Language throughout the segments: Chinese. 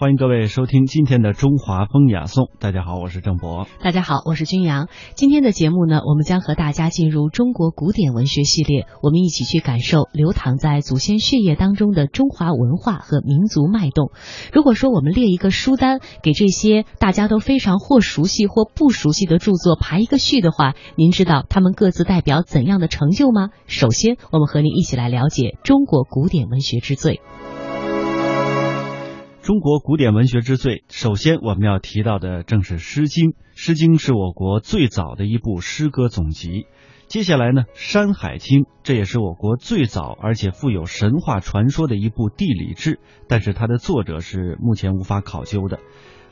欢迎各位收听今天的中华风雅颂。大家好，我是郑博。大家好，我是君阳。今天的节目呢，我们将和大家进入中国古典文学系列，我们一起去感受流淌在祖先血液当中的中华文化和民族脉动。如果说我们列一个书单，给这些大家都非常或熟悉或不熟悉的著作排一个序的话，您知道他们各自代表怎样的成就吗？首先，我们和您一起来了解中国古典文学之最。中国古典文学之最，首先我们要提到的正是《诗经》。《诗经》是我国最早的一部诗歌总集。接下来呢，《山海经》这也是我国最早而且富有神话传说的一部地理志，但是它的作者是目前无法考究的。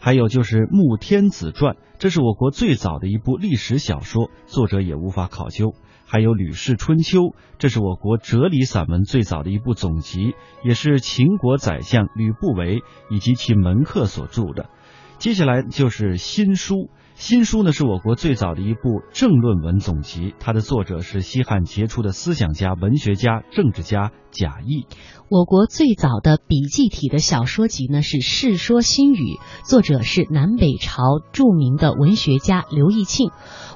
还有就是《穆天子传》，这是我国最早的一部历史小说，作者也无法考究。还有《吕氏春秋》，这是我国哲理散文最早的一部总集，也是秦国宰相吕不韦以及其门客所著的。接下来就是《新书》。新书呢是我国最早的一部政论文总集，它的作者是西汉杰出的思想家、文学家、政治家贾谊。我国最早的笔记体的小说集呢是《世说新语》，作者是南北朝著名的文学家刘义庆。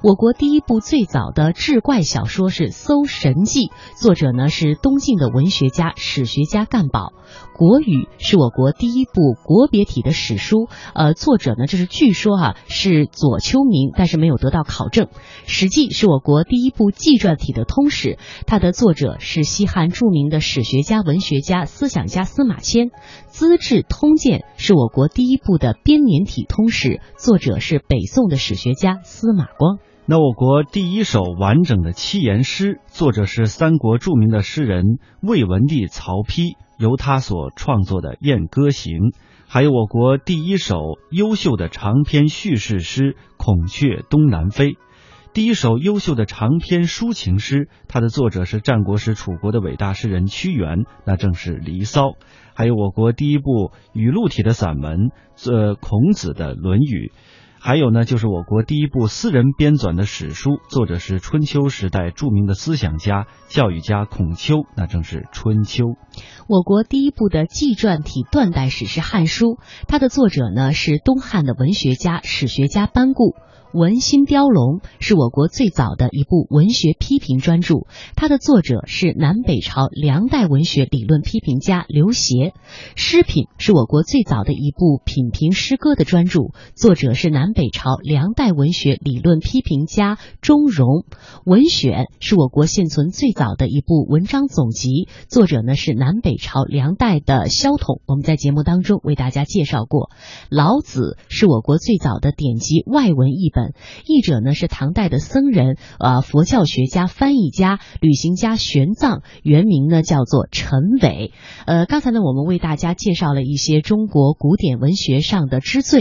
我国第一部最早的志怪小说是《搜神记》，作者呢是东晋的文学家、史学家干宝。国语是我国第一部国别体的史书，呃，作者呢就是据说哈是左秋明，但是没有得到考证。史记是我国第一部纪传体的通史，它的作者是西汉著名的史学家、文学家、思想家司马迁。资治通鉴是我国第一部的编年体通史，作者是北宋的史学家司马光。那我国第一首完整的七言诗，作者是三国著名的诗人魏文帝曹丕。由他所创作的《燕歌行》，还有我国第一首优秀的长篇叙事诗《孔雀东南飞》，第一首优秀的长篇抒情诗，它的作者是战国时楚国的伟大诗人屈原，那正是《离骚》，还有我国第一部语录体的散文，呃，孔子的《论语》。还有呢，就是我国第一部私人编纂的史书，作者是春秋时代著名的思想家、教育家孔丘，那正是《春秋》。我国第一部的纪传体断代史是《汉书》，它的作者呢是东汉的文学家、史学家班固。《文心雕龙》是我国最早的一部文学批评专著，它的作者是南北朝梁代文学理论批评家刘勰。《诗品》是我国最早的一部品评诗歌的专著，作者是南北朝梁代文学理论批评家钟嵘。《文选》是我国现存最早的一部文章总集，作者呢是南北朝梁代的萧统。我们在节目当中为大家介绍过，《老子》是我国最早的典籍外文译本译者呢是唐代的僧人，呃，佛教学家、翻译家、旅行家玄奘，原名呢叫做陈伟。呃，刚才呢我们为大家介绍了一些中国古典文学上的之最，